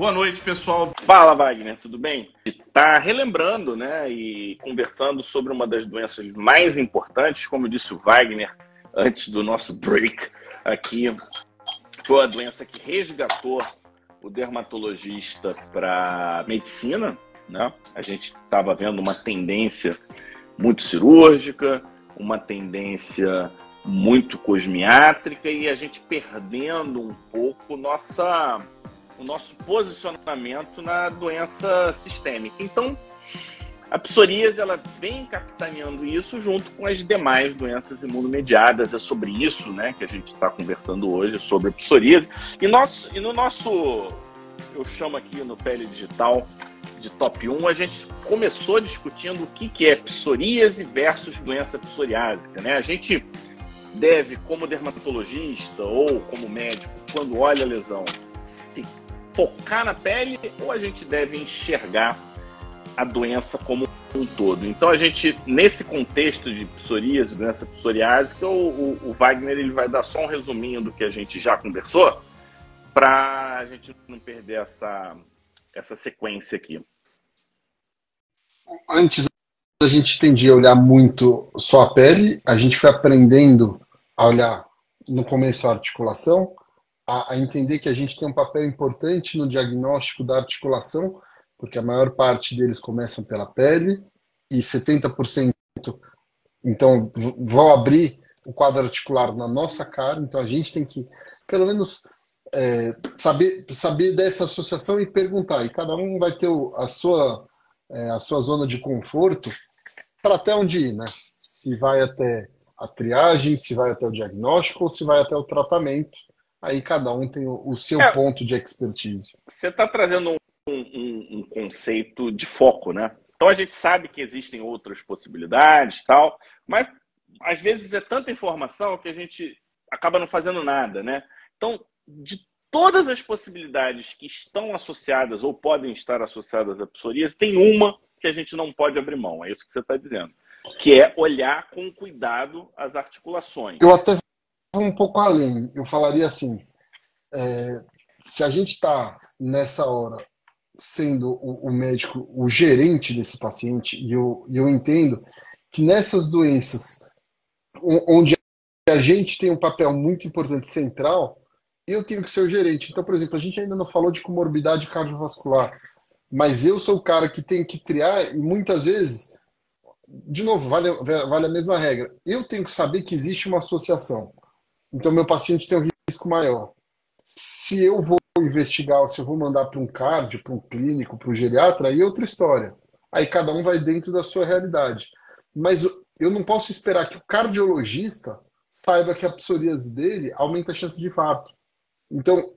Boa noite, pessoal. Fala, Wagner, tudo bem? Está relembrando, né, e conversando sobre uma das doenças mais importantes, como disse o Wagner antes do nosso break aqui, foi a doença que resgatou o dermatologista para medicina, né? A gente estava vendo uma tendência muito cirúrgica, uma tendência muito cosmiátrica e a gente perdendo um pouco nossa o nosso posicionamento na doença sistêmica. Então, a psoríase ela vem capitaneando isso junto com as demais doenças imunomediadas. É sobre isso né, que a gente está conversando hoje, sobre a psoríase. E, nosso, e no nosso, eu chamo aqui no Pele Digital de top 1, a gente começou discutindo o que, que é psoríase versus doença psoriásica. Né? A gente deve, como dermatologista ou como médico, quando olha a lesão, focar na pele ou a gente deve enxergar a doença como um todo? Então a gente, nesse contexto de psoríase, doença psoriásica, o, o, o Wagner ele vai dar só um resuminho do que a gente já conversou para a gente não perder essa, essa sequência aqui. Antes a gente tendia a olhar muito só a pele, a gente foi aprendendo a olhar no começo a articulação, a, a, entender que a gente tem um papel importante no diagnóstico da articulação, porque a maior parte deles começam pela pele e 70% então vão abrir o quadro articular na nossa cara, então a gente tem que pelo menos é, saber saber dessa associação e perguntar, e cada um vai ter a sua é, a sua zona de conforto para até onde ir, né? Se vai até a triagem, se vai até o diagnóstico ou se vai até o tratamento aí cada um tem o, seu é, ponto de expertise. Você está trazendo um, um, um, conceito de foco, né? Então a gente sabe que existem outras possibilidades tal, mas às vezes é tanta informação que a gente acaba não fazendo nada, né? Então, de todas as possibilidades que estão associadas ou podem estar associadas à psoríase, tem uma que a gente não pode abrir mão, é isso que você está dizendo, que é olhar com cuidado as articulações. Eu até um pouco além. Eu falaria assim: é, se a gente está nessa hora sendo o, o, médico, o gerente desse paciente, e eu, eu entendo que nessas doenças onde a gente tem um papel muito importante central, eu tenho que ser o gerente. Então, por exemplo, a gente ainda não falou de comorbidade cardiovascular, mas eu sou o cara que tem que triar e muitas vezes, de novo, vale, vale a mesma regra. Eu tenho que saber que existe uma associação. Então, meu paciente tem um risco maior. Se eu vou investigar, se eu vou mandar para um cardio, para um clínico, para um geriatra, aí é outra história. Aí cada um vai dentro da sua realidade. Mas eu não posso esperar que o cardiologista saiba que a psoríase dele aumenta a chance de infarto. Então,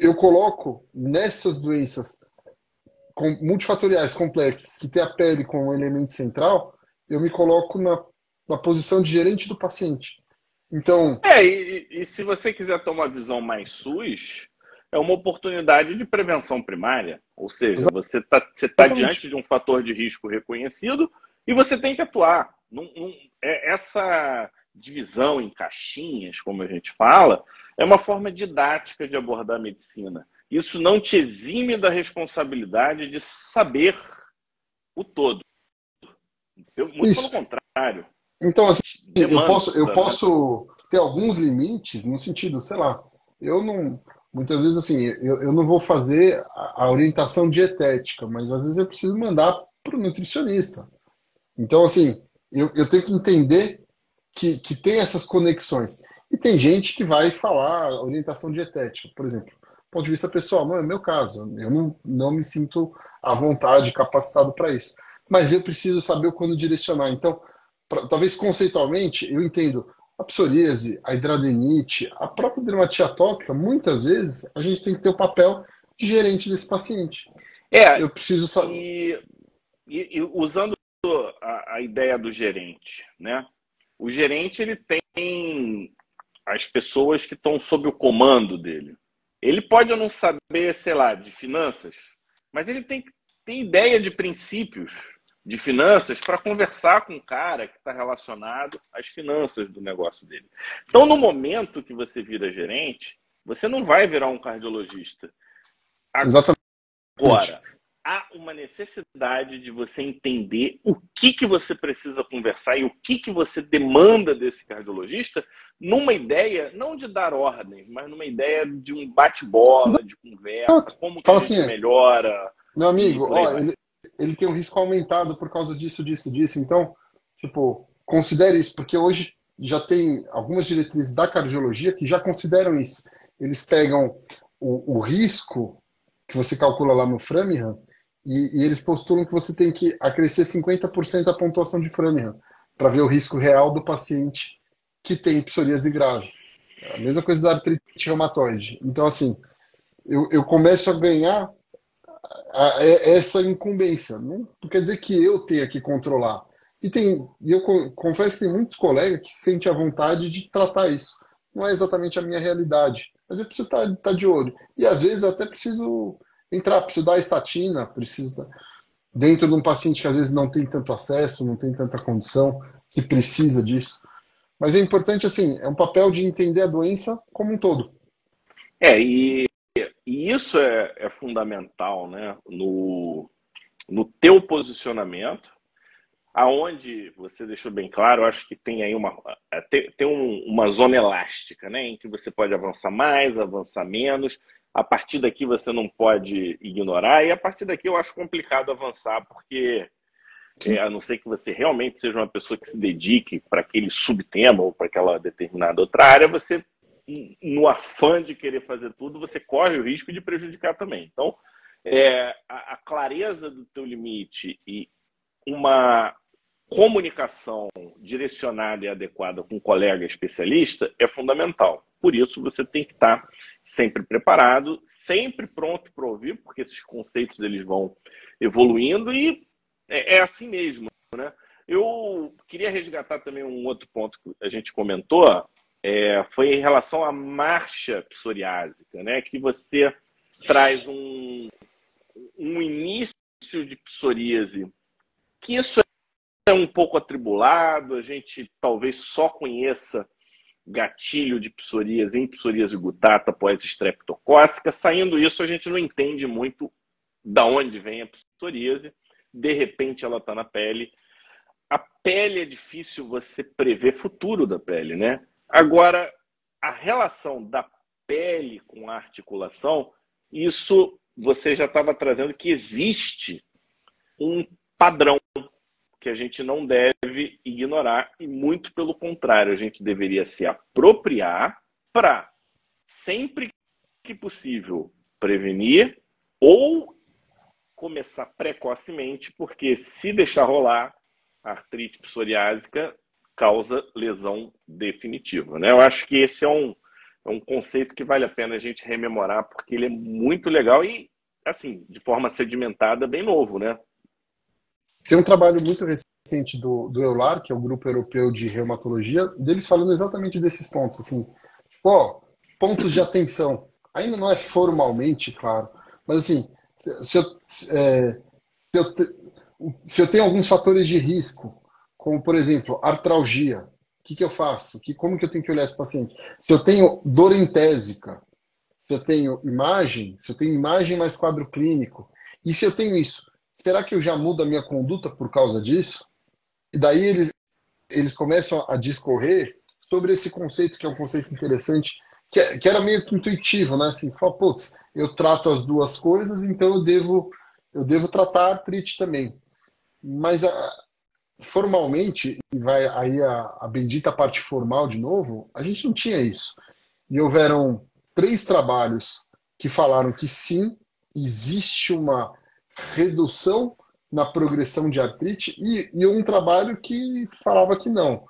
eu, coloco nessas doenças multifatoriais complexas, que tem a pele como elemento central, eu me coloco na, na posição de gerente do paciente. Então. É, e, e se você quiser ter uma visão mais SUS, é uma oportunidade de prevenção primária. Ou seja, Exatamente. você está você tá diante de um fator de risco reconhecido e você tem que atuar. Não, não, é, essa divisão em caixinhas, como a gente fala, é uma forma didática de abordar a medicina. Isso não te exime da responsabilidade de saber o todo. Muito Isso. pelo contrário. Então, assim, eu posso, eu posso ter alguns limites no sentido, sei lá, eu não. Muitas vezes, assim, eu, eu não vou fazer a orientação dietética, mas às vezes eu preciso mandar para o nutricionista. Então, assim, eu, eu tenho que entender que, que tem essas conexões. E tem gente que vai falar orientação dietética, por exemplo. Do ponto de vista pessoal, não é meu caso. Eu não, não me sinto à vontade, capacitado para isso. Mas eu preciso saber quando direcionar. Então, pra, talvez conceitualmente, eu entendo a psoríase, a hidradenite, a própria dermatite atópica, muitas vezes a gente tem que ter o papel de gerente desse paciente. É, eu preciso saber. E, e, e, usando a, a, ideia do gerente, né? O gerente ele tem as pessoas que estão sob o comando dele. Ele pode não saber, sei lá, de finanças, mas ele tem, tem ideia de princípios de finanças para conversar com o cara que está relacionado às finanças do negócio dele. Então, no momento que você vira gerente, você não vai virar um cardiologista. Exatamente. Agora, há uma necessidade de você entender o que, que você precisa conversar e o que, que você demanda desse cardiologista numa ideia, não de dar ordem, mas numa ideia de um bate-bola, de conversa, como que Fala a gente assim, melhora. Meu amigo, ó, ele, ele tem um risco aumentado por causa disso, disso, disso. Então, tipo, considere isso, porque hoje já tem algumas diretrizes da cardiologia que já consideram isso. Eles pegam o, o risco que você calcula lá no Framingham e, e eles postulam que você tem que acrescer 50% da pontuação de Framingham para ver o risco real do paciente que tem psoríase grave. É a mesma coisa da artrite reumatoide. Então, assim, eu, eu começo a ganhar a- é- essa incumbência. Não, não quer dizer que eu tenha que controlar. E tem, eu co- confesso que tem muitos colegas que sentem a vontade de tratar isso. Não é exatamente a minha realidade, mas eu preciso estar, estar de olho. E às vezes até preciso entrar, preciso dar estatina, preciso dar- dentro de um paciente que às vezes não tem tanto acesso, não tem tanta condição, que precisa disso. Mas é importante assim, é um papel de entender a doença como um todo. É, e, e isso é, é fundamental, né? No, no teu posicionamento, aonde você deixou bem claro, eu acho que tem aí uma, é, tem, tem um- uma zona elástica, né? Em que você pode avançar mais, avançar menos. A partir daqui você não pode ignorar, e a partir daqui eu acho complicado avançar, porque é, a não ser que você realmente seja uma pessoa que se dedique para aquele subtema ou para aquela determinada outra área, você, no afã de querer fazer tudo, você corre o risco de prejudicar também. Então, é, a, a clareza do teu limite e uma comunicação direcionada e adequada com um colega especialista é fundamental. Por isso, você tem que estar sempre preparado, sempre pronto para ouvir, porque esses conceitos eles vão evoluindo e é, é assim mesmo, né? Eu queria resgatar também um outro ponto que a gente comentou, é, foi em relação à marcha psoriásica, né? Que você traz um, um início de psoríase, que isso é um pouco atribulado, a gente talvez só conheça gatilho de psoríase em psoríase gutata pós-estreptocócica. Saindo isso, a gente não entende muito da onde vem a psoríase. De repente, ela está na pele. A pele é difícil você prever futuro da pele, né? Agora, a relação da pele com a articulação, isso você já estava trazendo que existe um padrão que a gente não deve ignorar e muito pelo contrário, a gente deveria se apropriar para sempre que possível prevenir ou começar precocemente, porque se deixar rolar, a artrite psoriásica causa lesão definitiva, né? Eu acho que esse é um, é um conceito que vale a pena a gente rememorar, porque ele é muito legal e, assim, de forma sedimentada, bem novo, né? Tem um trabalho muito recente do, do EULAR, que é o Grupo Europeu de Reumatologia, deles falando exatamente desses pontos, assim, tipo, ó, pontos de atenção. Ainda não é formalmente, claro, mas assim, se eu, é, se eu, se eu tenho alguns fatores de risco, como por exemplo, artralgia, o que que eu faço? Que, como que eu tenho que olhar esse paciente? Se eu tenho dor entésica, se eu tenho imagem, se eu tenho imagem mais quadro clínico, e se eu tenho isso, será que eu já mudo a minha conduta por causa disso? E daí eles, eles começam a discorrer sobre esse conceito, que é um conceito interessante, que, é- que era meio que intuitivo, né? Assim, fala, putz, eu trato as duas coisas, então eu devo, eu devo tratar a artrite também. Mas a- formalmente, e vai aí a, a bendita parte formal de novo, a gente não tinha isso. E houveram três trabalhos que falaram que sim, existe uma redução na progressão de artrite e, e um trabalho que falava que não.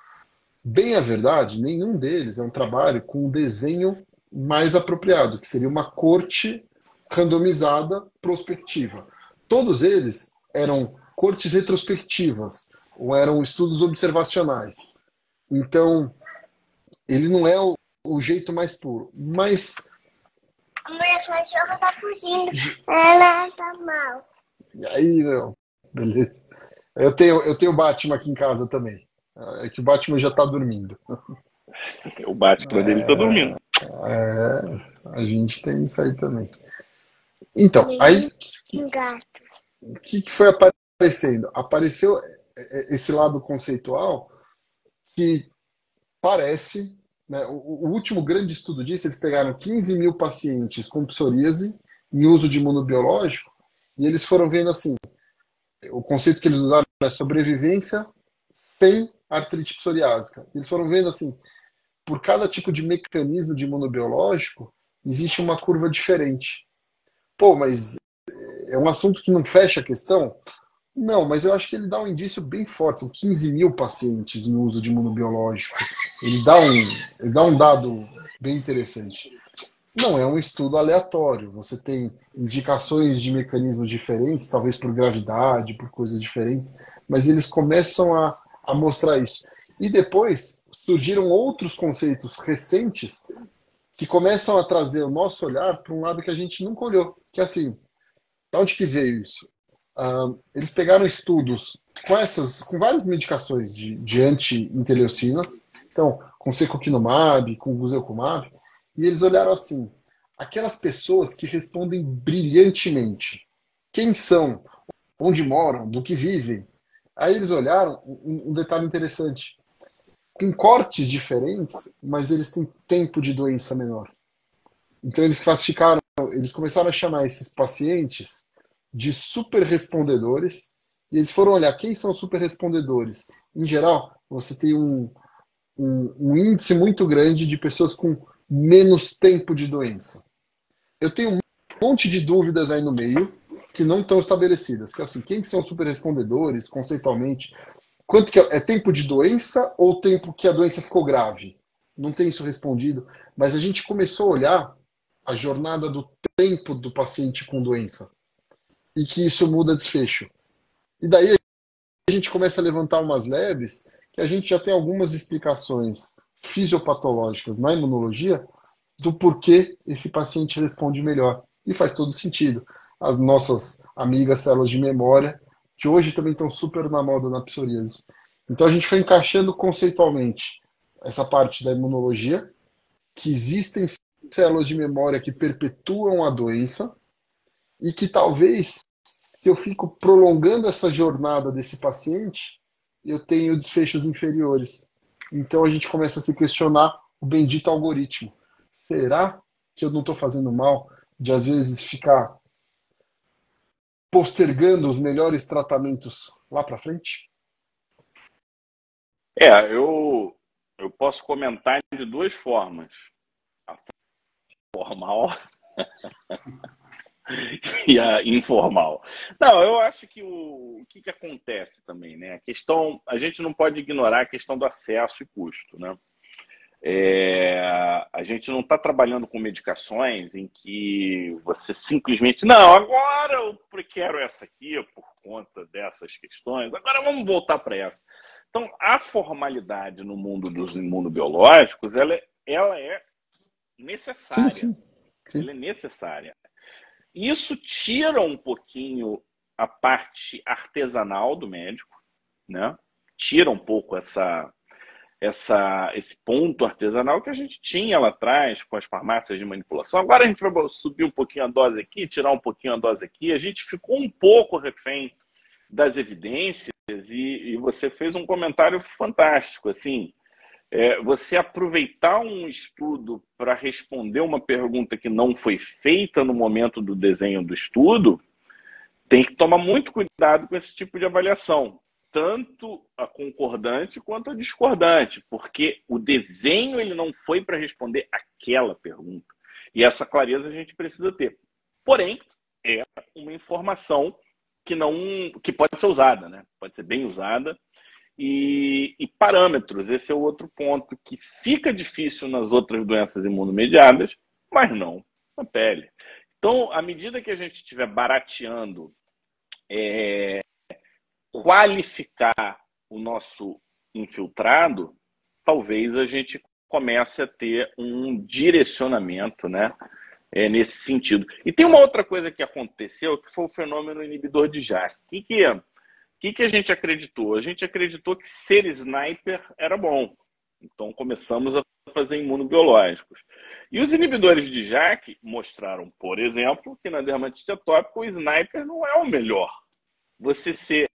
Bem a verdade, nenhum deles é um trabalho com um desenho mais apropriado, que seria uma corte randomizada prospectiva. Todos eles eram cortes retrospectivas, eram estudos observacionais. Então, ele não é o, o jeito mais puro. Mas A minha cachorra tá fugindo. Ela tá mal. aí, meu, beleza. Eu tenho, eu tenho o Batman aqui em casa também. É que o Batman já tá dormindo. O Batman dele tá dormindo. É, a gente tem isso aí também. Então, aí Um gato. o que, que foi aparecendo? Apareceu é, é, esse lado conceitual que parece, né, o, o último grande estudo disso, eles pegaram 15 mil pacientes com psoríase em uso de imunobiológico e eles foram vendo assim, o conceito que eles usaram é sobrevivência sem artrite psoriásica. Eles foram vendo assim, por cada tipo de mecanismo de imunobiológico, existe uma curva diferente. Pô, mas é um assunto que não fecha a questão? Não, mas eu acho que ele dá um indício bem forte. São 15 mil pacientes em uso de imunobiológico. Ele dá um, ele dá um dado bem interessante. Não é um estudo aleatório. Você tem indicações de mecanismos diferentes, talvez por gravidade, por coisas diferentes, mas eles começam a, a mostrar isso. E depois surgiram outros conceitos recentes que começam a trazer o nosso olhar para um lado que a gente nunca olhou, que é assim, de onde que veio isso? Uh, eles pegaram estudos com essas, com várias medicações de, de anti-interleucinas, então, com secoquinumab, com guselkumab, e eles olharam assim, aquelas pessoas que respondem brilhantemente, quem são, onde moram, do que vivem. Aí eles olharam um, um detalhe interessante, com cortes diferentes, mas eles têm tempo de doença menor. Então eles classificaram, eles começaram a chamar esses pacientes de super respondedores, e eles foram olhar quem são super respondedores. Em geral, você tem um, um, um índice muito grande de pessoas com menos tempo de doença. Eu tenho um monte de dúvidas aí no meio que não estão estabelecidas. Que é assim, quem que são super respondedores, conceitualmente? Quanto que é, é tempo de doença ou tempo que a doença ficou grave? Não tem isso respondido, mas a gente começou a olhar a jornada do tempo do paciente com doença e que isso muda desfecho. E daí a gente começa a levantar umas leves que a gente já tem algumas explicações fisiopatológicas na imunologia do porquê esse paciente responde melhor. E faz todo sentido. As nossas amigas células de memória, que hoje também estão super na moda na psoríase. Então a gente foi encaixando conceitualmente essa parte da imunologia, que existem células de memória que perpetuam a doença, e que talvez, se eu fico prolongando essa jornada desse paciente, eu tenho desfechos inferiores. Então a gente começa a se questionar o bendito algoritmo. Será que eu não estou fazendo mal de às vezes ficar postergando os melhores tratamentos lá para frente? É, eu, eu posso comentar de duas formas. A formal e a informal. Não, eu acho que o, o que, que acontece também, né? A questão, a gente não pode ignorar a questão do acesso e custo, né? É, a gente não está trabalhando com medicações em que você simplesmente, não, agora eu quero essa aqui por conta dessas questões, agora vamos voltar para essa. Então, a formalidade no mundo dos imunobiológicos, ela, é, ela é necessária. Sim, sim. Sim. Ela é necessária. Isso tira um pouquinho a parte artesanal do médico, né? Tira um pouco essa, essa, esse ponto artesanal que a gente tinha lá atrás com as farmácias de manipulação. Agora a gente vai subir um pouquinho a dose aqui, tirar um pouquinho a dose aqui. A gente ficou um pouco refém das evidências e, e você fez um comentário fantástico, assim, é, você aproveitar um estudo para responder uma pergunta que não foi feita no momento do desenho do estudo, tem que tomar muito cuidado com esse tipo de avaliação, tanto a concordante quanto a discordante, porque o desenho ele não foi para responder aquela pergunta. E essa clareza a gente precisa ter. Porém, é uma informação que não que pode ser usada, né? Pode ser bem usada e, e, parâmetros. Esse é o outro ponto que fica difícil nas outras doenças imunomediadas, mas não na pele. Então, à medida que a gente estiver barateando, é, qualificar o nosso infiltrado, talvez a gente comece a ter um direcionamento, né? É, nesse sentido. E tem uma outra coisa que aconteceu, que foi o fenômeno inibidor de JAK. O que, que que, que a gente acreditou? A gente acreditou que ser sniper era bom. Então começamos a fazer imunobiológicos. E os inibidores de JAK mostraram, por exemplo, que na dermatite atópica o sniper não é o melhor. Você ser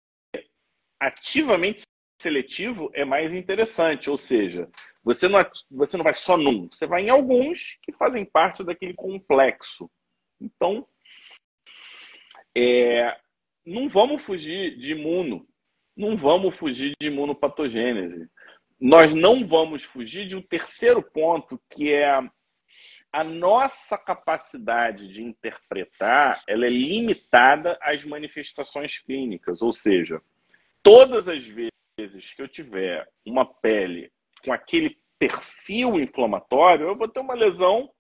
ativamente seletivo é mais interessante, ou seja, você não, você não vai só num, você vai em alguns que fazem parte daquele complexo. Então, é, não vamos fugir de imuno, não vamos fugir de imunopatogênese. Nós não vamos fugir de um terceiro ponto, que é a, nossa capacidade de interpretar, ela é limitada às manifestações clínicas, ou seja, todas as vezes que eu tiver uma pele com aquele perfil inflamatório, eu vou ter uma lesão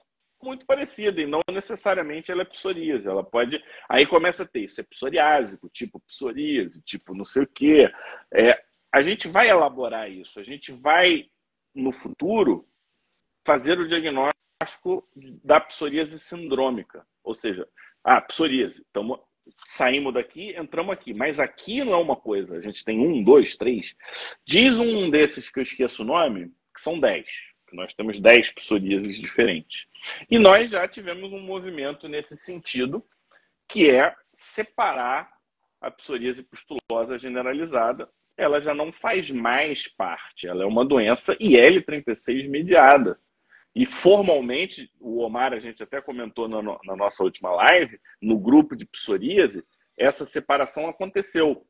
muito parecida e não necessariamente ela é psoríase. Ela pode. Aí começa a ter isso, é psoriásico, tipo psoríase, tipo não sei o quê. É, a gente vai elaborar isso, a gente vai, no futuro, fazer o diagnóstico da psoríase sindrômica. Ou seja, ah, psoríase. Então, saímos daqui, entramos aqui. Mas aqui não é uma coisa. A gente tem um, dois, três. Diz um desses que eu esqueço o nome, que são dez. Nós temos dez psoríases diferentes. E nós já tivemos um movimento nesse sentido, que é separar a psoríase pustulosa generalizada. Ela já não faz mais parte, ela é uma doença IL-36 mediada. E formalmente, o Omar, a gente até comentou na, na nossa última live, no grupo de psoríase, essa separação aconteceu.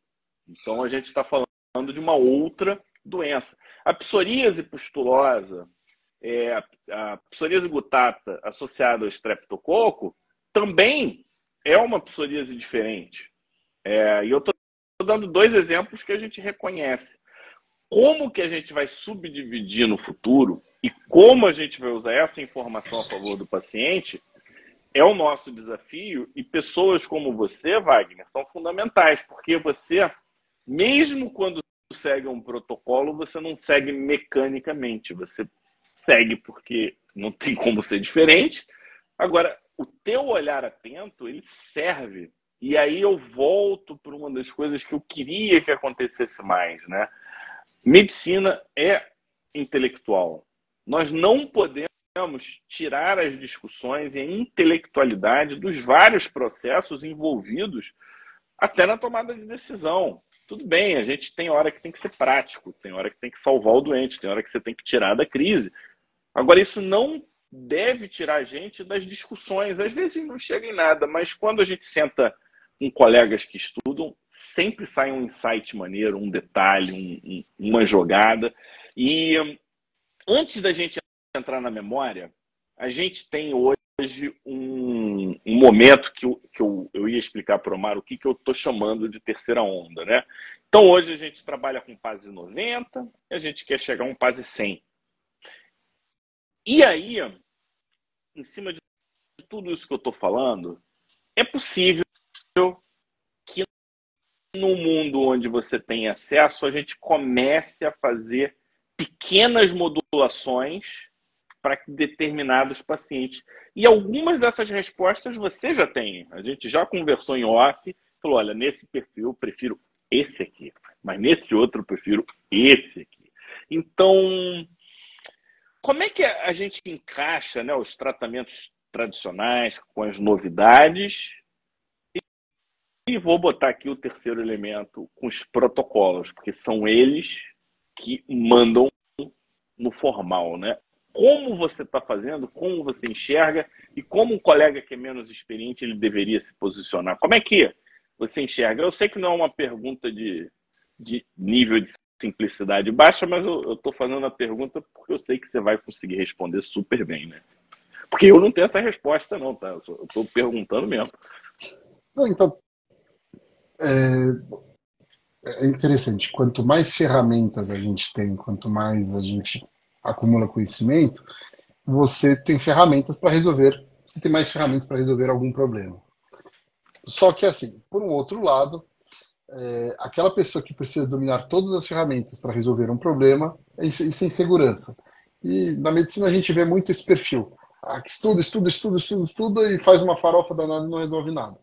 Então a gente está falando de uma outra doença. A psoríase pustulosa, é, a psoríase gutata associada ao streptococo, também é uma psoríase diferente. É, e eu estou dando dois exemplos que a gente reconhece. Como que a gente vai subdividir no futuro e como a gente vai usar essa informação a favor do paciente é o nosso desafio e pessoas como você, Wagner, são fundamentais, porque você, mesmo quando segue um protocolo, você não segue mecanicamente, você segue porque não tem como ser diferente. Agora, o teu olhar atento, ele serve. E aí eu volto para uma das coisas que eu queria que acontecesse mais, né? Medicina é intelectual. Nós não podemos tirar as discussões e a intelectualidade dos vários processos envolvidos até na tomada de decisão. Tudo bem, a gente tem hora que tem que ser prático, tem hora que tem que salvar o doente, tem hora que você tem que tirar da crise. Agora, isso não deve tirar a gente das discussões. Às vezes não chega em nada, mas quando a gente senta com colegas que estudam, sempre sai um insight maneiro, um detalhe, um, um, uma jogada. E hum, antes da gente entrar na memória, a gente tem hoje um, um momento que, eu, que eu, eu ia explicar para o Omar o que, que eu estou chamando de terceira onda. Né? Então, hoje a gente trabalha com PASE 90 e a gente quer chegar a um PASE 100. E aí, em cima de tudo isso que eu estou falando, é possível que no mundo onde você tem acesso, a gente comece a fazer pequenas modulações para determinados pacientes. E algumas dessas respostas você já tem. A gente já conversou em off, falou: olha, nesse perfil eu prefiro esse aqui, mas nesse outro eu prefiro esse aqui. Então, como é que a gente encaixa né, os tratamentos tradicionais com as novidades? E vou botar aqui o terceiro elemento com os protocolos, porque são eles que mandam no formal, né? Como você está fazendo, como você enxerga e como um colega que é menos experiente ele deveria se posicionar. Como é que você enxerga? Eu sei que não é uma pergunta de, de nível de simplicidade baixa, mas eu estou fazendo a pergunta porque eu sei que você vai conseguir responder super bem, né? Porque eu não tenho essa resposta, não, tá? Eu estou perguntando mesmo. Então, é, é interessante. Quanto mais ferramentas a gente tem, quanto mais a gente acumula conhecimento, você tem ferramentas para resolver. Você tem mais ferramentas para resolver algum problema. Só que, assim, por um outro lado, é, aquela pessoa que precisa dominar todas as ferramentas para resolver um problema, isso, isso é insegurança. E na medicina a gente vê muito esse perfil. Ah, estuda, estuda, estuda, estuda, estuda e faz uma farofa danada e não resolve nada.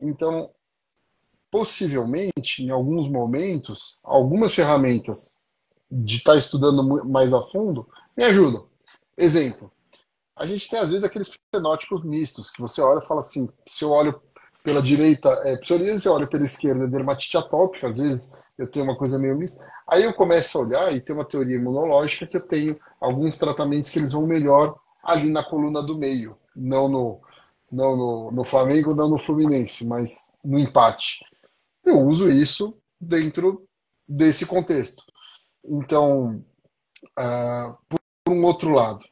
Então, possivelmente, em alguns momentos, algumas ferramentas de estar tá estudando mais a fundo, me ajudam. Exemplo, a gente tem às vezes aqueles fenótipos mistos, que você olha e fala assim, se eu olho pela direita é psoríase, eu olho pela esquerda é dermatite atópica, às vezes eu tenho uma coisa meio mista. Aí eu começo a olhar e tem uma teoria imunológica que eu tenho alguns tratamentos que eles vão melhor ali na coluna do meio, não no, não no, no Flamengo, não no Fluminense, mas no empate. Eu uso isso dentro desse contexto. Então, uh, por um outro lado,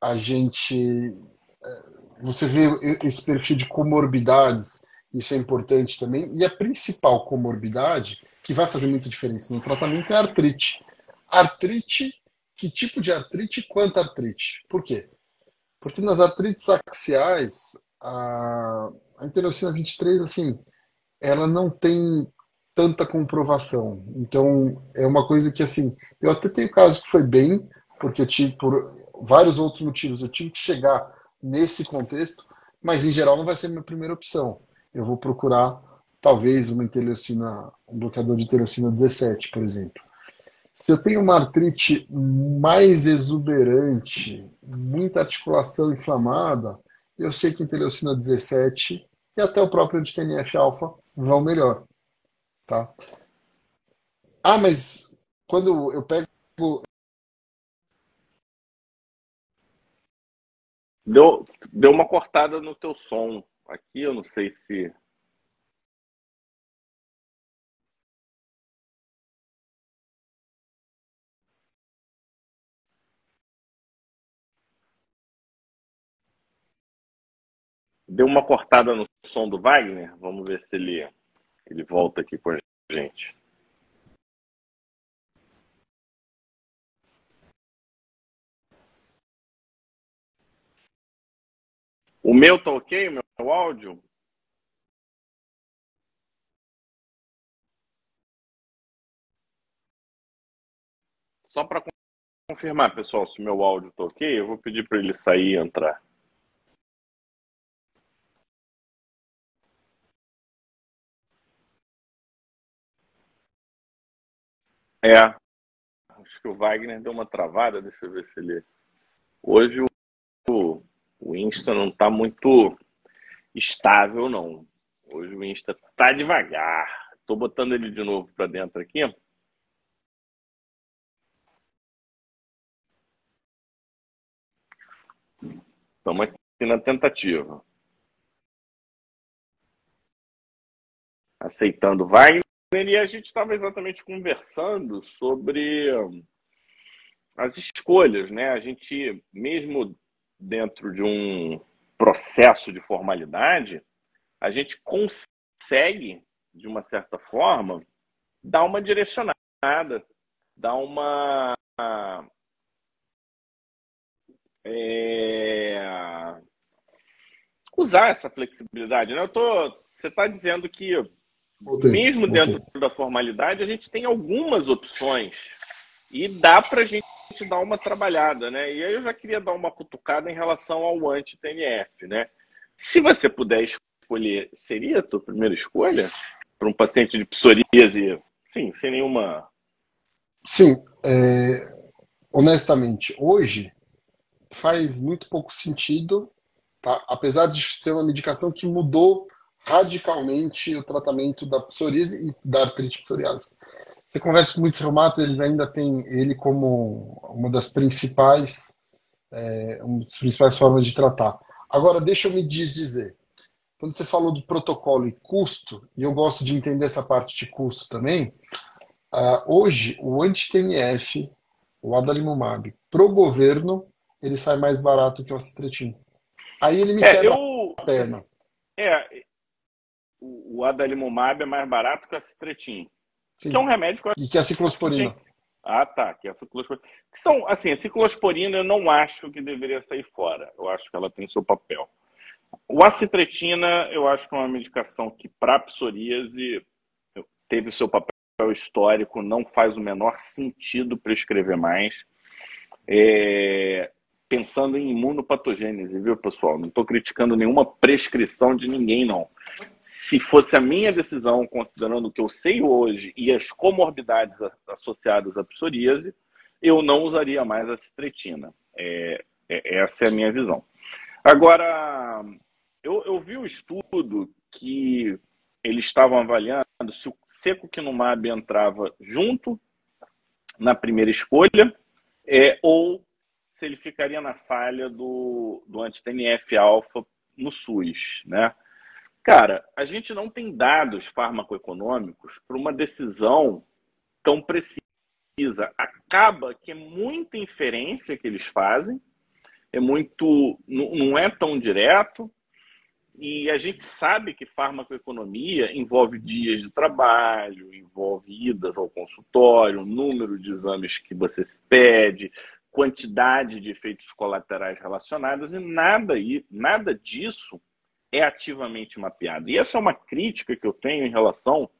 a gente. Eh, você vê esse perfil de comorbidades, isso é importante também. E a principal comorbidade, que vai fazer muita diferença no tratamento, é a artrite. Artrite, que tipo de artrite e quanta artrite? Por quê? Porque nas artrites axiais, a, a interleucina 23, assim, ela não tem tanta comprovação. Então, é uma coisa que, assim, eu até tenho caso que foi bem, porque eu tive, por vários outros motivos, eu tive que chegar nesse contexto, mas em geral não vai ser minha primeira opção. Eu vou procurar, talvez, uma interleucina, um bloqueador de interleucina 17, por exemplo. Se eu tenho uma artrite mais exuberante, muita articulação inflamada, eu sei que interleucina 17 e até o próprio anti-TNF-alfa vão melhor. Tá? Ah, mas quando eu pego. Deu, deu uma cortada no teu som. Aqui eu não sei se Deu uma cortada no som do Wagner. Vamos ver se ele, ele volta aqui com a gente. O meu tá ok? O meu áudio? Só para confirmar, pessoal, se o meu áudio tá ok, eu vou pedir para ele sair e entrar. É. Acho que o Wagner deu uma travada, deixa eu ver se ele. Hoje o, o Insta não está muito estável, não. Hoje o Insta tá devagar. Estou botando ele de novo para dentro aqui. Estamos aqui na tentativa. Aceitando Wagner e a gente estava exatamente conversando sobre hum, as escolhas, né? A gente, mesmo dentro de um processo de formalidade, a gente consegue, de uma certa forma, dar uma direcionada, dar uma. É, usar essa flexibilidade. Né? Eu tô, você está dizendo que Voltei, mesmo voltei. dentro da formalidade, a gente tem algumas opções e dá para a gente dar uma trabalhada, né? E aí eu já queria dar uma cutucada em relação ao anti-TNF, né? Se você puder escolher, seria a tua primeira escolha para um paciente de psoríase, sim, sem nenhuma... Sim, é... honestamente, hoje faz muito pouco sentido, tá? apesar de ser uma medicação que mudou radicalmente o tratamento da psoríase e da artrite psoriásica. Você conversa com muitos reumatos, eles ainda têm ele como uma das principais, é, uma das principais formas de tratar. Agora, deixa eu me dizer, quando você falou do protocolo e custo, e eu gosto de entender essa parte de custo também, uh, hoje o anti-TNF, o adalimumab, para o governo, ele sai mais barato que o acitretin. Aí ele me é, quebra eu... a perna. É, o adalimumab é mais barato que a citretin. Sim. Que é um remédio que E que é a ciclosporina. Ah, tá. Que é a ciclosporina. Que são, assim, a ciclosporina eu não acho que deveria sair fora. Eu acho que ela tem seu papel. O acitretina, eu acho que é uma medicação que, para psoríase, teve o seu papel histórico, não faz o menor sentido prescrever mais. É, pensando em imunopatogênese, viu, pessoal? Não estou criticando nenhuma prescrição de ninguém, não. se fosse a minha decisão, considerando o que eu sei hoje e as comorbidades associadas à psoríase, eu não usaria mais a citretina. É, é, essa é a minha visão. Agora, eu, eu vi o um estudo que eles estavam avaliando se o secukinumab entrava junto na primeira escolha é, ou se ele ficaria na falha do, do anti-TNF-alfa no SUS, né? Cara, a gente não tem dados farmacoeconômicos para uma decisão tão precisa. Acaba que é muita inferência que eles fazem, é muito, não é tão direto, e a gente sabe que farmacoeconomia envolve dias de trabalho, envolve idas ao consultório, número de exames que você se pede, quantidade de efeitos colaterais relacionados, e nada, nada disso é ativamente mapeado. E essa é uma crítica que eu tenho em relação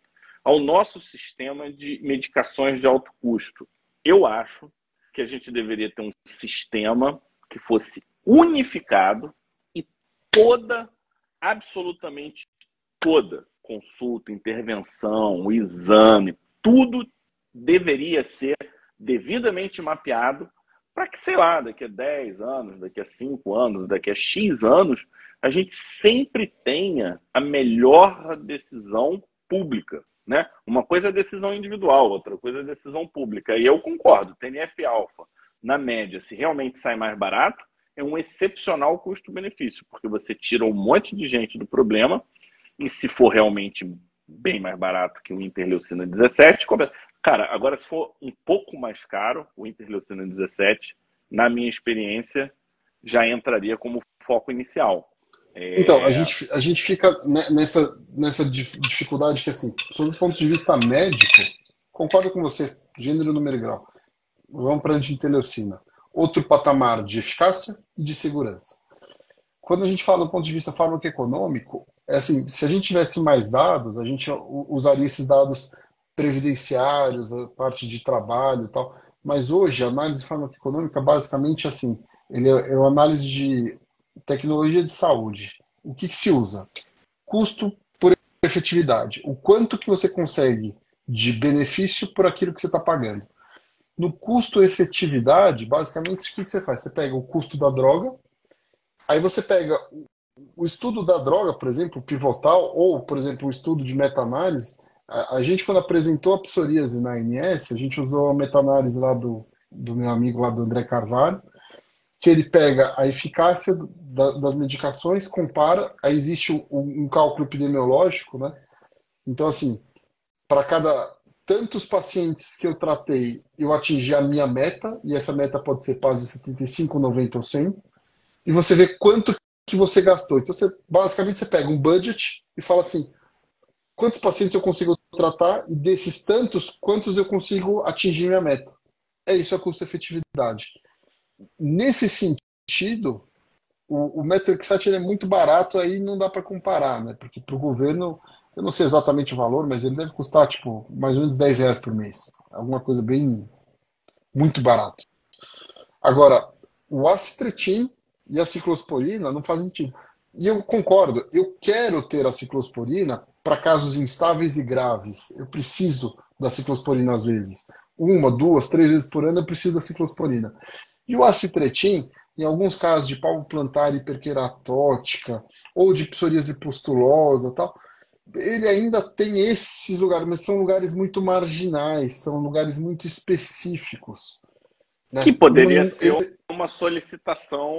ao nosso sistema de medicações de alto custo. Eu acho que a gente deveria ter um sistema que fosse unificado e toda absolutamente toda consulta, intervenção, exame, tudo deveria ser devidamente mapeado para que, sei lá, daqui a 10 anos, daqui a 5 anos, daqui a X anos, a gente sempre tenha a melhor decisão pública. Né? Uma coisa é decisão individual, outra coisa é decisão pública. E eu concordo, TNF-alfa, na média, se realmente sai mais barato, é um excepcional custo-benefício, porque você tira um monte de gente do problema, e se for realmente bem mais barato que o interleucina 17, cara, agora se for um pouco mais caro, o interleucina 17, na minha experiência, já entraria como foco inicial. É... Então, a gente, a gente fica nessa, nessa dificuldade que, assim, sob o ponto de vista médico, concordo com você, gênero, número e grau. Vamos para a anti-interleucina outro patamar de eficácia e de segurança. Quando a gente fala do ponto de vista farmacoeconômico, é assim, se a gente tivesse mais dados, a gente usaria esses dados previdenciários, a parte de trabalho e tal. Mas hoje, a análise farmacoeconômica, basicamente, assim, ele é, é uma análise de tecnologia de saúde. O que, que se usa? Custo por efetividade. O quanto que você consegue de benefício por aquilo que você está pagando. No custo-efetividade, basicamente, o que você faz? Você pega o custo da droga, aí você pega o estudo da droga, por exemplo, pivotal, ou, por exemplo, o estudo de meta-análise. A, gente, quando apresentou a psoríase na ANS, a gente usou a meta-análise lá do, do meu amigo lá do André Carvalho, que ele pega a eficácia da, das medicações, compara, aí existe um, um cálculo epidemiológico, né? Então, assim, para cada tantos pacientes que eu tratei, eu atingi a minha meta, e essa meta pode ser PASI 75, 90 ou 100, e você vê quanto que você gastou. Então, você, basicamente, você pega um budget e fala assim, quantos pacientes eu consigo tratar, e desses tantos, quantos eu consigo atingir minha meta. É isso a custo-efetividade. Nesse sentido, o, o é muito barato, aí não dá para comparar, né? porque para o governo eu não sei exatamente o valor, mas ele deve custar, tipo, mais ou menos 10 reais por mês. Alguma coisa bem. muito barato. Agora, o acitretin e a ciclosporina não fazem sentido. E eu concordo, eu quero ter a ciclosporina para casos instáveis e graves. Eu preciso da ciclosporina às vezes. Uma, duas, três vezes por ano eu preciso da ciclosporina. E o acitretin, em alguns casos de palmo plantar hiperqueratótica ou de psoríase pustulosa tal, ele ainda tem esses lugares, mas são lugares muito marginais, são lugares muito específicos. Né? Que poderia não, ser ele... uma solicitação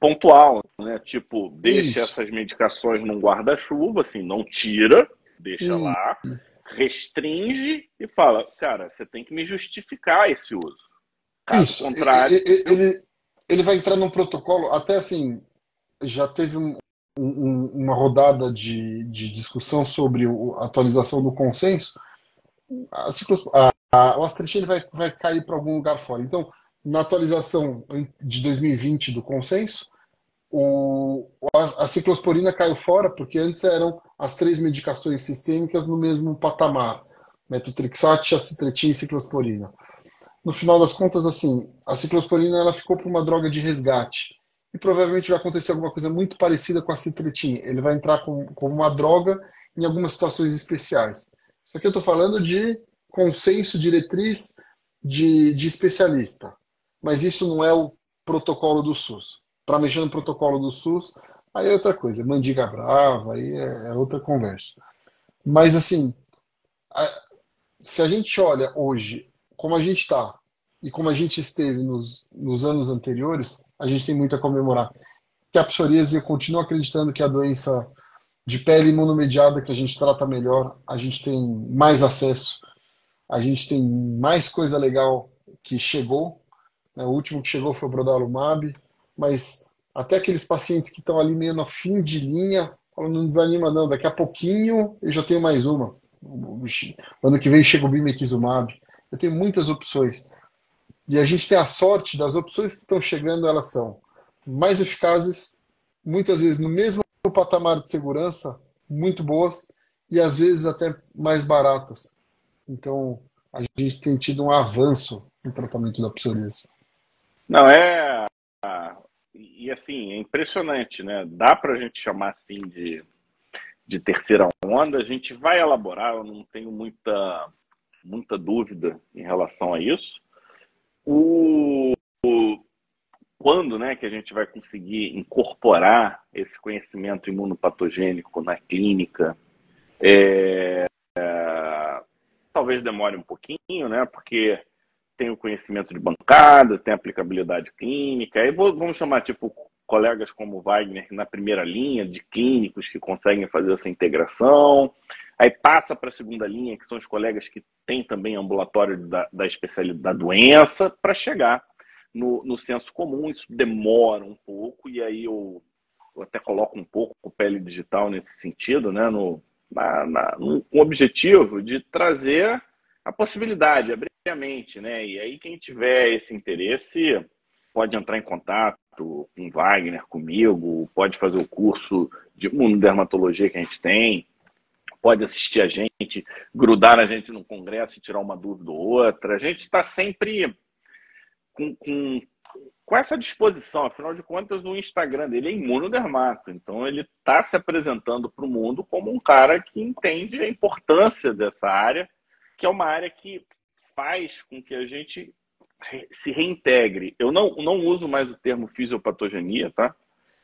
pontual, né? Tipo, deixa Isso. essas medicações num guarda-chuva, assim, não tira, deixa hum. lá, restringe e fala, cara, você tem que me justificar esse uso. Caso Isso. contrário. Ele, ele, ele vai entrar num protocolo, até assim, já teve um, um, uma rodada de, de discussão sobre a atualização do consenso, a, a, a, o vai, vai cair para algum lugar fora. Então, na atualização de 2020 do consenso, o, a, a, ciclosporina caiu fora porque antes eram as três medicações sistêmicas no mesmo patamar: metotrexate, acitretin e ciclosporina. No final das contas, assim, a ciclosporina ela ficou para uma droga de resgate. e provavelmente vai acontecer alguma coisa muito parecida com a citretina. Ele vai entrar como, como uma droga em algumas situações especiais. Isso aqui eu estou falando de consenso, diretriz de, de especialista. Mas isso não é o protocolo do SUS. Para mexer no protocolo do SUS, aí é outra coisa. Mandiga brava, aí é, é outra conversa. Mas, assim, se a gente olha hoje como a gente está e como a gente esteve nos, nos anos anteriores, a gente tem muito a comemorar. Que a psoríase, eu continuo acreditando que é a doença de pele imunomediada que a gente trata melhor, a gente tem mais acesso, a gente tem mais coisa legal que chegou. Né? O último que chegou foi o Brodalumab, mas até aqueles pacientes que estão ali meio no fim de linha, não desanima não, daqui a pouquinho eu já tenho mais uma. Ano que vem chega o Bimekizumab. Eu tenho muitas opções. E a gente tem a sorte das opções que estão chegando, elas são mais eficazes, muitas vezes no mesmo patamar de segurança, muito boas, e às vezes até mais baratas. Então, a gente tem tido um avanço no tratamento da psoríase. Não, é. E assim, é impressionante, né? Dá para a gente chamar assim de, de terceira onda. A gente vai elaborar, eu não tenho muita, muita dúvida em relação a isso. O, o, quando né, que a gente vai conseguir incorporar esse conhecimento imunopatogênico na clínica? É, é, talvez demore um pouquinho, né? Porque tem o conhecimento de bancada, tem aplicabilidade clínica, aí vamos chamar tipo colegas como Wagner na primeira linha de clínicos que conseguem fazer essa integração. Aí passa para a segunda linha, que são os colegas que têm também ambulatório da, da especialidade da doença, para chegar no, no senso comum. Isso demora um pouco, e aí eu, eu até coloco um pouco o pele digital nesse sentido, né? No, na, na, no, com o objetivo de trazer a possibilidade, abrir a mente, né? E aí quem tiver esse interesse pode entrar em contato com Wagner, comigo, pode fazer o curso de imunodermatologia que a gente tem, pode assistir a gente, grudar a gente no congresso e tirar uma dúvida ou outra. A gente está sempre com, com, com, essa disposição. Afinal de contas, o Instagram dele é imunodermato. Então, ele está se apresentando para o mundo como um cara que entende a importância dessa área, que é uma área que faz com que a gente se reintegre. Eu não, não uso mais o termo fisiopatogenia, tá?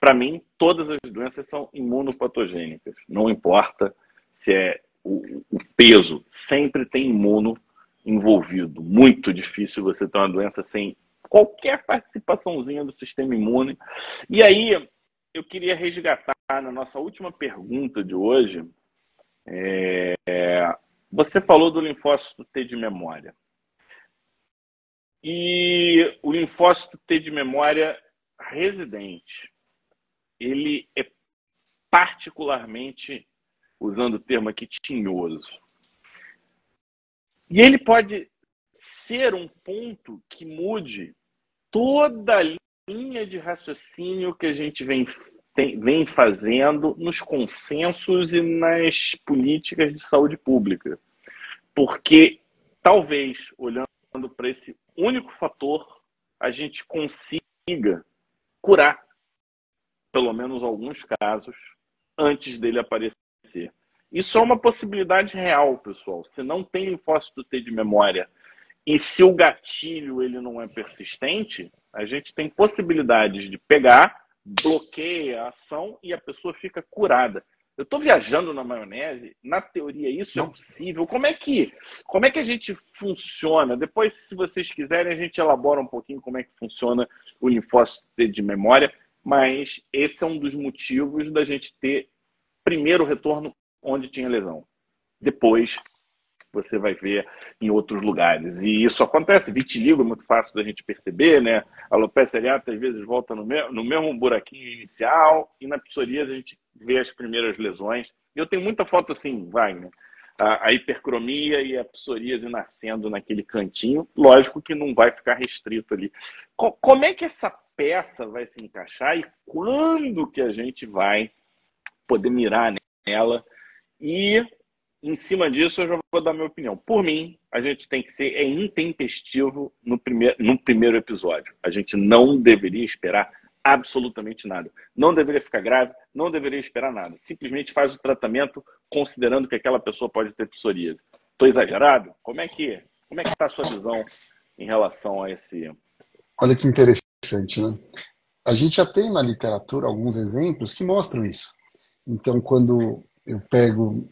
Para mim, todas as doenças são imunopatogênicas. Não importa se é o, o peso, sempre tem imuno envolvido. Muito difícil você ter uma doença sem qualquer participaçãozinha do sistema imune. E aí, eu queria resgatar na nossa última pergunta de hoje. É, você falou do linfócito T de memória. E o linfócito T de memória residente, ele é particularmente, usando o termo aqui, tinhoso. E ele pode ser um ponto que mude toda a linha de raciocínio que a gente vem, tem, vem fazendo nos consensos e nas políticas de saúde pública. Porque talvez, olhando para esse único fator a gente consiga curar, pelo menos alguns casos, antes dele aparecer. Isso é uma possibilidade real, pessoal. Se não tem linfócito T de memória e se o gatilho ele não é persistente, a gente tem possibilidades de pegar, bloqueia a ação e a pessoa fica curada. Eu estou viajando na maionese. Na teoria, isso é Não. é possível. Como é que como é que a gente funciona? Depois, se vocês quiserem, a gente elabora um pouquinho como é que funciona o linfócito de memória. Mas esse é um dos motivos da gente ter primeiro retorno onde tinha lesão. Depois você vai ver em outros lugares. E isso acontece. Vitiligo é muito fácil da gente perceber, né? A alopecia areata às vezes volta no mesmo, no mesmo buraquinho inicial e na psoríase a gente vê as primeiras lesões. Eu tenho muita foto assim, Wagner. A, a hipercromia e a psoríase nascendo naquele cantinho. Lógico que não vai ficar restrito ali. Co como é que essa peça vai se encaixar e quando que a gente vai poder mirar nela e em cima disso, eu já vou dar minha opinião. Por mim, a gente tem que ser é intempestivo no primeiro, no primeiro episódio. A gente não deveria esperar absolutamente nada. Não deveria ficar grave, não deveria esperar nada. Simplesmente faz o tratamento considerando que aquela pessoa pode ter psoríase. Estou exagerado? Como é que como é que está a sua visão em relação a esse? Olha que interessante, né? A gente já tem na literatura alguns exemplos que mostram isso. Então, quando eu pego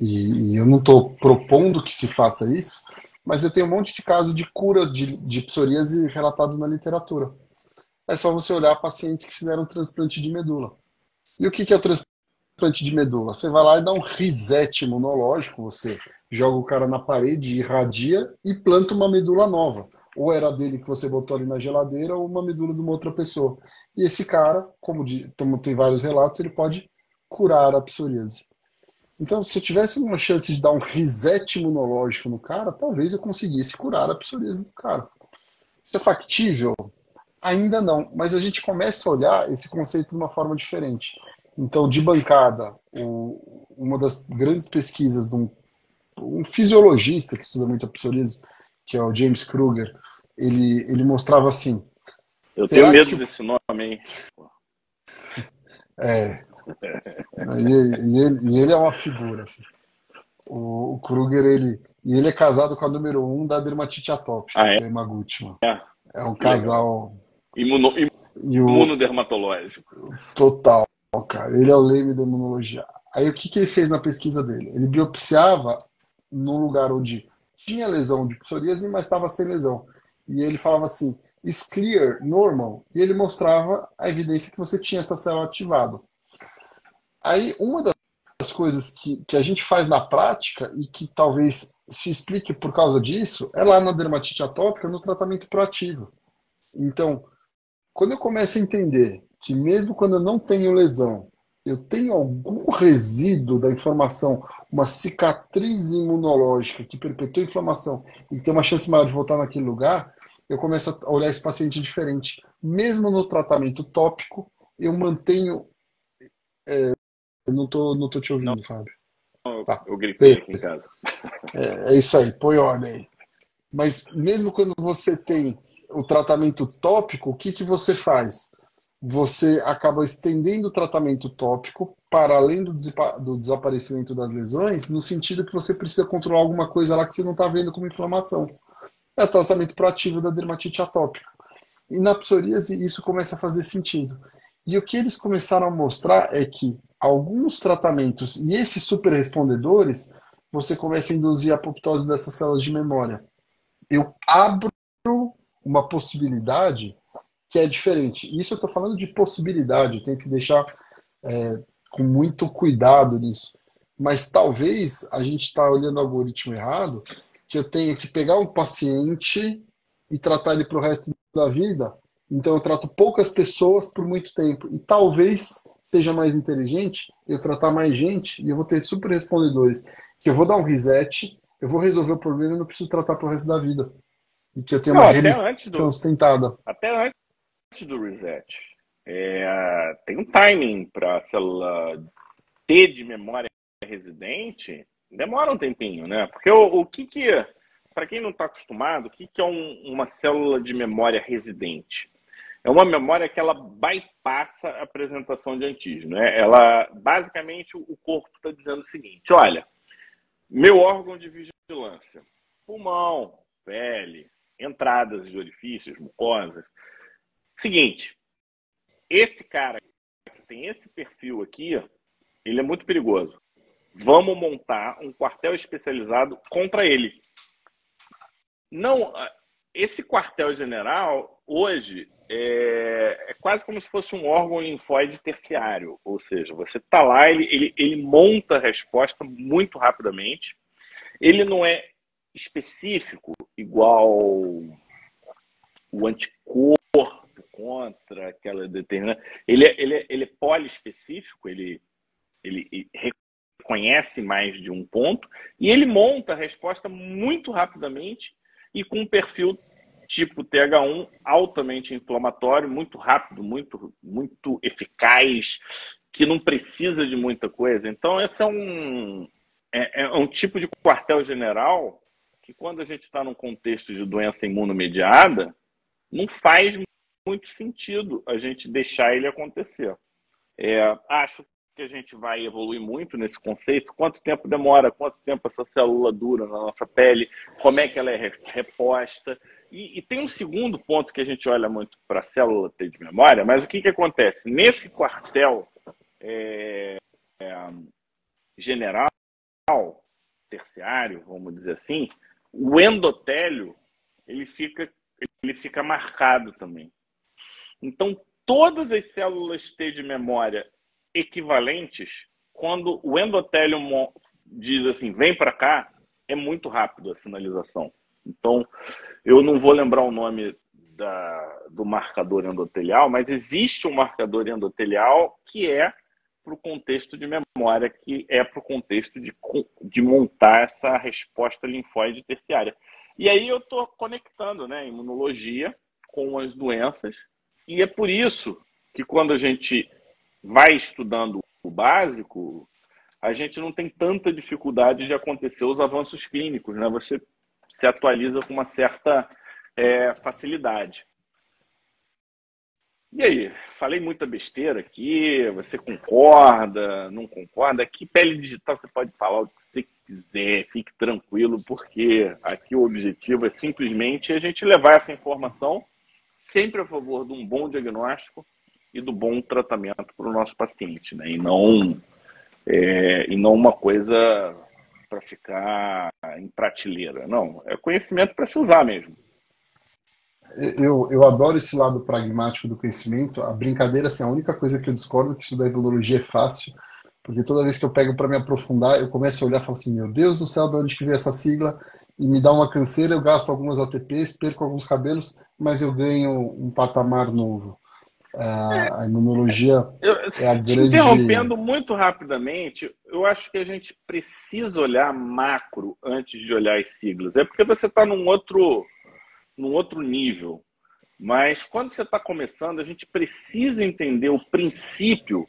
e, e eu não estou propondo que se faça isso, mas eu tenho um monte de casos de cura de, de psoríase relatado na literatura. É só você olhar pacientes que fizeram transplante de medula. E o que, que é o transplante de medula? Você vai lá e dá um reset imunológico, você joga o cara na parede, irradia e planta uma medula nova. Ou era dele que você botou ali na geladeira, ou uma medula de uma outra pessoa. E esse cara, como tem vários relatos, ele pode curar a psoríase. Então, se eu tivesse uma chance de dar um reset imunológico no cara, talvez eu conseguisse curar a psoríase do cara. Isso é factível? Ainda não, mas a gente começa a olhar esse conceito de uma forma diferente. Então, de bancada, o, uma das grandes pesquisas de um, um, fisiologista que estuda muito a psoríase, que é o James Kruger, ele, ele mostrava assim. Eu tenho medo que... desse nome, hein? É, e, e, ele, e, ele, é uma figura. Assim. O, o, Kruger, ele, e ele é casado com a número um da dermatite atópica, ah, é? Yamaguchi. É. é um casal. Imuno, imunodermatológico. Total, cara. Ele é o leme da imunologia. Aí o que, que ele fez na pesquisa dele? Ele biopsiava num lugar onde tinha lesão de psoríase, mas estava sem lesão. E ele falava assim, is clear, normal. E ele mostrava a evidência que você tinha essa célula ativada. Aí, uma das coisas que, que a gente faz na prática e que talvez se explique por causa disso é lá na dermatite atópica, no tratamento proativo. Então, quando eu começo a entender que mesmo quando eu não tenho lesão, eu tenho algum resíduo da inflamação, uma cicatriz imunológica que perpetua a inflamação e tem uma chance maior de voltar naquele lugar, eu começo a olhar esse paciente diferente. Mesmo no tratamento tópico, eu mantenho é, eu não tô, não tô te ouvindo, não. Fábio. tá. Eu gritei aqui em casa. É, é isso aí, põe ordem aí. Mas mesmo quando você tem o tratamento tópico, o que, que você faz? Você acaba estendendo o tratamento tópico para além do, do desaparecimento das lesões, no sentido que você precisa controlar alguma coisa lá que você não está vendo como inflamação. É o tratamento proativo da dermatite atópica. E na psoríase isso começa a fazer sentido. E o que eles começaram a mostrar é que alguns tratamentos e esses super respondedores, você começa a induzir a apoptose dessas células de memória. Eu abro uma possibilidade que é diferente. Isso eu estou falando de possibilidade, tenho que deixar é, com muito cuidado nisso. Mas talvez a gente está olhando o algoritmo errado, que eu tenho que pegar um paciente e tratar ele para o resto da vida. Então eu trato poucas pessoas por muito tempo. E talvez seja mais inteligente, eu tratar mais gente e eu vou ter super respondedores. Que eu vou dar um reset, eu vou resolver o problema e não preciso tratar pro resto da vida. E que eu tenho não, uma do, sustentada. Até antes do reset. É, tem um timing para a célula T de memória residente, demora um tempinho, né? Porque o, o que que, para quem não está acostumado, o que, que é um, uma célula de memória residente? É uma memória que ela bypassa a apresentação de antígeno. Né? Ela, basicamente, o corpo está dizendo o seguinte: olha, meu órgão de vigilância, pulmão, pele, entradas de orifícios, mucosas. Seguinte, esse cara que tem esse perfil aqui, ele é muito perigoso. Vamos montar um quartel especializado contra ele. Não, esse quartel general hoje é, é, quase como se fosse um órgão linfóide terciário, ou seja, você está lá, ele, ele, ele monta a resposta muito rapidamente, ele não é específico igual o anticorpo contra aquela determinada. Ele é, ele é, ele é poliespecífico, ele, ele reconhece mais de um ponto e ele monta a resposta muito rapidamente e com um perfil tipo TH1 altamente inflamatório, muito rápido, muito, muito eficaz, que não precisa de muita coisa. Então, esse é um, é, é um tipo de quartel-general que, quando a gente está num contexto de doença imunomediada, não faz muito sentido a gente deixar ele acontecer. É, acho que a gente vai evoluir muito nesse conceito. Quanto tempo demora? Quanto tempo essa célula dura na nossa pele? Como é que ela é reposta? E, e tem um segundo ponto que a gente olha muito para a célula ter de memória, mas o que, que acontece? Nesse quartel é, é, general, terciário, vamos dizer assim, o endotélio ele fica, ele fica marcado também. Então, todas as células T de memória equivalentes, quando o endotélio diz assim, vem para cá, é muito rápido a sinalização. Então, eu não vou lembrar o nome da, do marcador endotelial, mas existe um marcador endotelial que é para o contexto de memória, que é para o contexto de, de montar essa resposta linfóide terciária. E aí eu estou conectando né, imunologia com as doenças, e é por isso que quando a gente vai estudando o básico, a gente não tem tanta dificuldade de acontecer os avanços clínicos, né? Você se atualiza com uma certa é, facilidade. E aí, falei muita besteira aqui, você concorda, não concorda? Aqui, pele digital, você pode falar o que você quiser, fique tranquilo, porque aqui o objetivo é simplesmente a gente levar essa informação sempre a favor de um bom diagnóstico e do bom tratamento para o nosso paciente, né? E não, é, e não uma coisa para ficar em prateleira. Não, é conhecimento para se usar mesmo. Eu, eu adoro esse lado pragmático do conhecimento. A brincadeira, assim, a única coisa que eu discordo é que estudar imunologia é fácil, porque toda vez que eu pego para me aprofundar, eu começo a olhar e falo assim: meu Deus do céu, de onde que veio essa sigla? E me dá uma canseira, eu gasto algumas ATPs, perco alguns cabelos, mas eu ganho um patamar novo. É, a imunologia eu, é a grande. Interrompendo muito rapidamente, eu acho que a gente precisa olhar macro antes de olhar as siglas. É porque você está num outro, num outro nível. Mas quando você está começando, a gente precisa entender o princípio,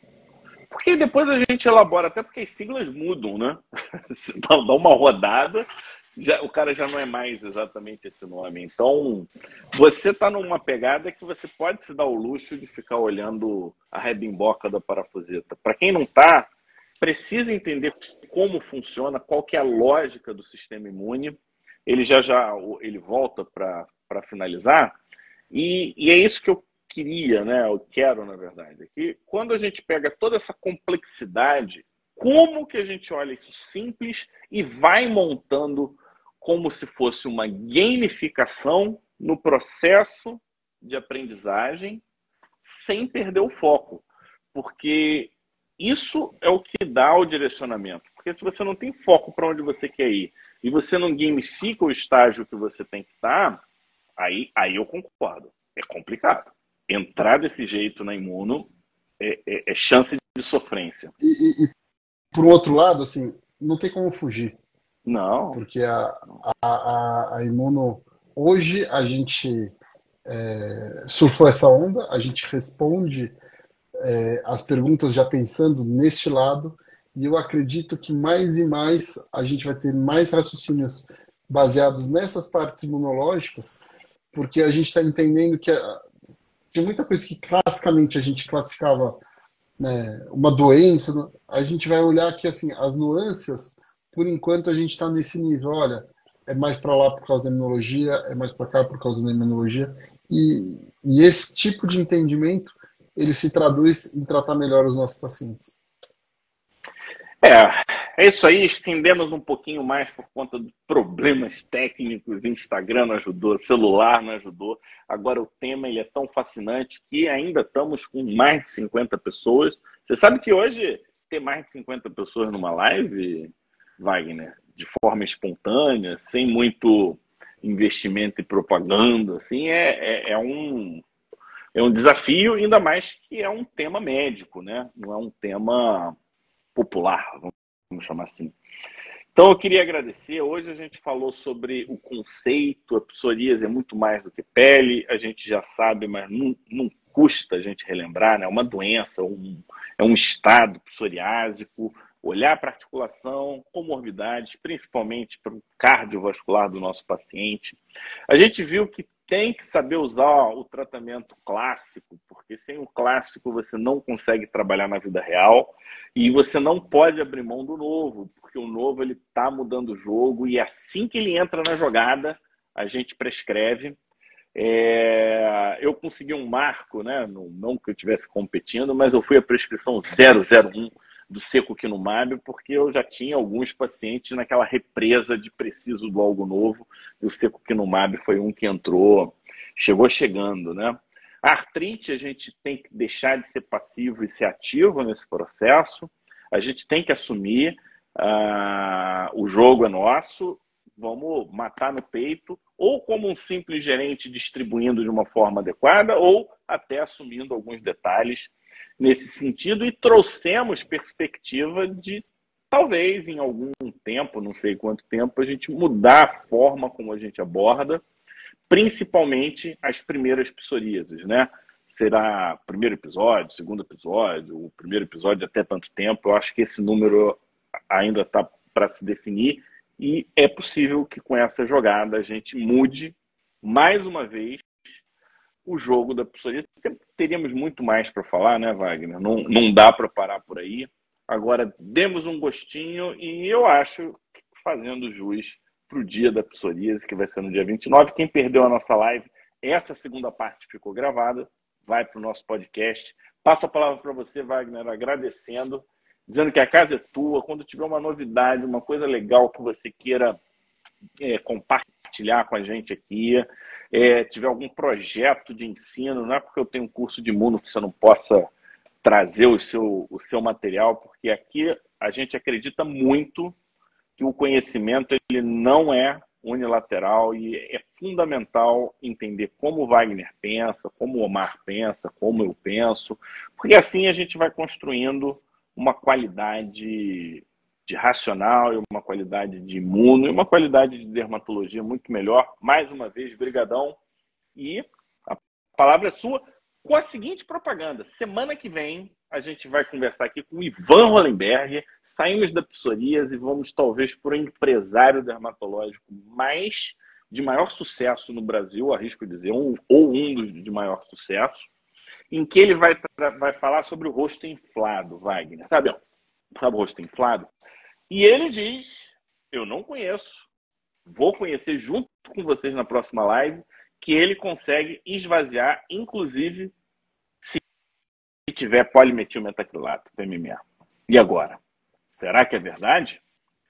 porque depois a gente elabora, até porque as siglas mudam, né? Você dá uma rodada, já, o cara já não é mais exatamente esse nome. Então, você está numa pegada que você pode se dar o luxo de ficar olhando a rebimboca da parafuseta. Para quem não está, precisa entender como funciona, qual que é a lógica do sistema imune. Ele já já ele volta para finalizar. E, e é isso que eu queria, né? Eu quero, na verdade, que quando a gente pega toda essa complexidade, como que a gente olha isso simples e vai montando como se fosse uma gamificação no processo de aprendizagem sem perder o foco. Porque isso é o que dá o direcionamento. Porque se você não tem foco para onde você quer ir e você não gamifica o estágio que você tem que estar, aí, aí eu concordo. É complicado. Entrar desse jeito na imuno é, é, é chance de sofrência. E, e, e, por outro lado, assim, não tem como fugir. Não. Porque a, a, a, imuno. Hoje a gente é, surfou essa onda, a gente responde é, as perguntas já pensando neste lado, e eu acredito que mais e mais a gente vai ter mais raciocínios baseados nessas partes imunológicas, porque a gente está entendendo que tinha muita coisa que classicamente a gente classificava né, uma doença, a gente vai olhar que assim as nuances por enquanto a gente está nesse nível. Olha, é mais para lá por causa da imunologia, é mais para cá por causa da imunologia. E, e esse tipo de entendimento ele se traduz em tratar melhor os nossos pacientes. É, é isso aí. Estendemos um pouquinho mais por conta de problemas técnicos. Instagram não ajudou, celular não ajudou. Agora o tema ele é tão fascinante que ainda estamos com mais de 50 pessoas. Você sabe que hoje ter mais de 50 pessoas numa live Wagner, de forma espontânea, sem muito investimento e propaganda, assim, é, é, é, um, é um desafio, ainda mais que é um tema médico, né? Não é um tema popular, vamos chamar assim. Então, eu queria agradecer. Hoje a gente falou sobre o conceito, a psoríase é muito mais do que pele, a gente já sabe, mas não, não custa a gente relembrar, né? É uma doença, um, é um estado psoriásico, olhar para articulação, comorbidades, principalmente para o cardiovascular do nosso paciente. A gente viu que tem que saber usar o tratamento clássico, porque sem o clássico você não consegue trabalhar na vida real e você não pode abrir mão do novo, porque o novo ele está mudando o jogo e assim que ele entra na jogada, a gente prescreve. É... eu consegui um marco, né? não que eu estivesse competindo, mas eu fui a prescrição 001 do seco quinumab, porque eu já tinha alguns pacientes naquela represa de preciso do algo novo, e o seco quinumab foi um que entrou, chegou chegando, né? A artrite, a gente tem que deixar de ser passivo e ser ativo nesse processo, a gente tem que assumir, uh, o jogo é nosso, vamos matar no peito, ou como um simples gerente distribuindo de uma forma adequada, ou até assumindo alguns detalhes nesse sentido e trouxemos perspectiva de talvez em algum tempo, não sei quanto tempo, a gente mudar a forma como a gente aborda, principalmente as primeiras psoríases, né? Será primeiro episódio, segundo episódio, o primeiro episódio até tanto tempo. Eu acho que esse número ainda está para se definir e é possível que com essa jogada a gente mude mais uma vez o jogo da psoríase. Teríamos muito mais para falar, né, Wagner? Não, não dá para parar por aí. Agora, demos um gostinho e eu acho que fazendo jus para o dia da psoríase, que vai ser no dia 29. Quem perdeu a nossa live, essa segunda parte ficou gravada, vai para o nosso podcast. Passo a palavra para você, Wagner, agradecendo, dizendo que a casa é tua. Quando tiver uma novidade, uma coisa legal que você queira é, compartilhar com a gente aqui, é, tiver algum projeto de ensino, não é porque eu tenho um curso de imuno que você não possa trazer o seu, o seu material, porque aqui a gente acredita muito que o conhecimento ele não é unilateral e é fundamental entender como o Wagner pensa, como o Omar pensa, como eu penso, porque assim a gente vai construindo uma qualidade de racional e uma qualidade de imuno e uma qualidade de dermatologia muito melhor. Mais uma vez, brigadão. E a palavra é sua com a seguinte propaganda. Semana que vem a gente vai conversar aqui com o Ivan Hollenberg. Saímos da psoríase e vamos talvez para o empresário dermatológico mais de maior sucesso no Brasil, arrisco dizer, um, ou um dos de maior sucesso, em que ele vai, vai falar sobre o rosto inflado, Wagner. Sabe, sabe o rosto inflado? E ele diz: Eu não conheço, vou conhecer junto com vocês na próxima live, que ele consegue esvaziar, inclusive se tiver polimetilmetacrilato, PMMA. E agora? Será que é verdade?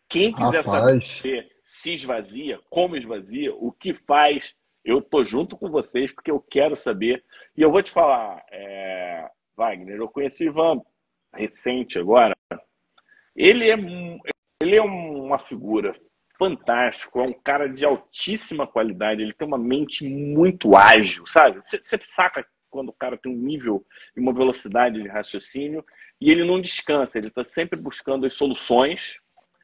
Quem quiser Rapaz. saber se esvazia, como esvazia, o que faz, eu tô junto com vocês porque eu quero saber. E eu vou te falar, é... Wagner, eu conheci o Ivan recente agora, ele é, ele é uma figura fantástica, é um cara de altíssima qualidade, ele tem uma mente muito ágil, sabe? Você, saca quando o cara tem um nível e uma velocidade de raciocínio e ele não descansa, ele está sempre buscando as soluções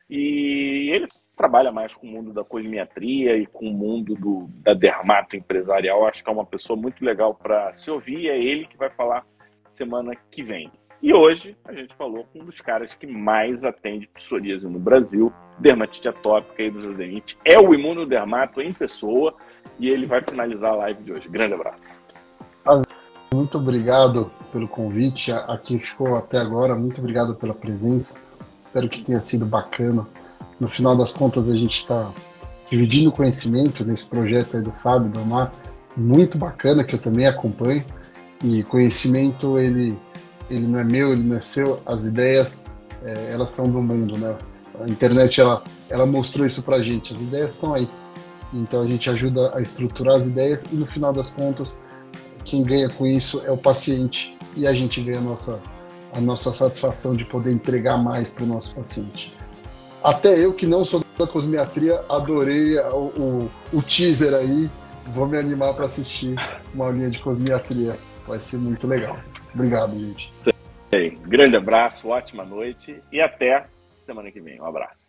e ele trabalha mais com o mundo da cosmiatria e com o mundo do, da dermato empresarial. Acho que é uma pessoa muito legal para se ouvir. É ele que vai falar semana que vem. E hoje a gente falou com um dos caras que mais atende psoríase no Brasil, dermatite atópica e hidrodermite. É o imunodermato em pessoa e ele vai finalizar a live de hoje. Grande abraço. Muito obrigado pelo convite. Aqui ficou até agora. Muito obrigado pela presença. Espero que tenha sido bacana. No final das contas, a gente está dividindo conhecimento nesse projeto aí do Fábio, do. Muito bacana, que eu também acompanho. E conhecimento, ele ele não é meu, ele não é seu, as ideias, é, elas são do mundo, né? A internet, ela, ela mostrou isso pra gente, as ideias estão aí. Então a gente ajuda a estruturar as ideias e no final das contas, quem ganha com isso é o paciente e a gente ganha a nossa, a nossa satisfação de poder entregar mais para o nosso paciente. Até eu, que não sou da cosmiatria, adorei o, o, o teaser aí. Vou me animar para assistir uma linha de cosmiatria. Vai ser muito legal. Obrigado, gente. Sei. Grande abraço, ótima noite e até semana que vem. Um abraço.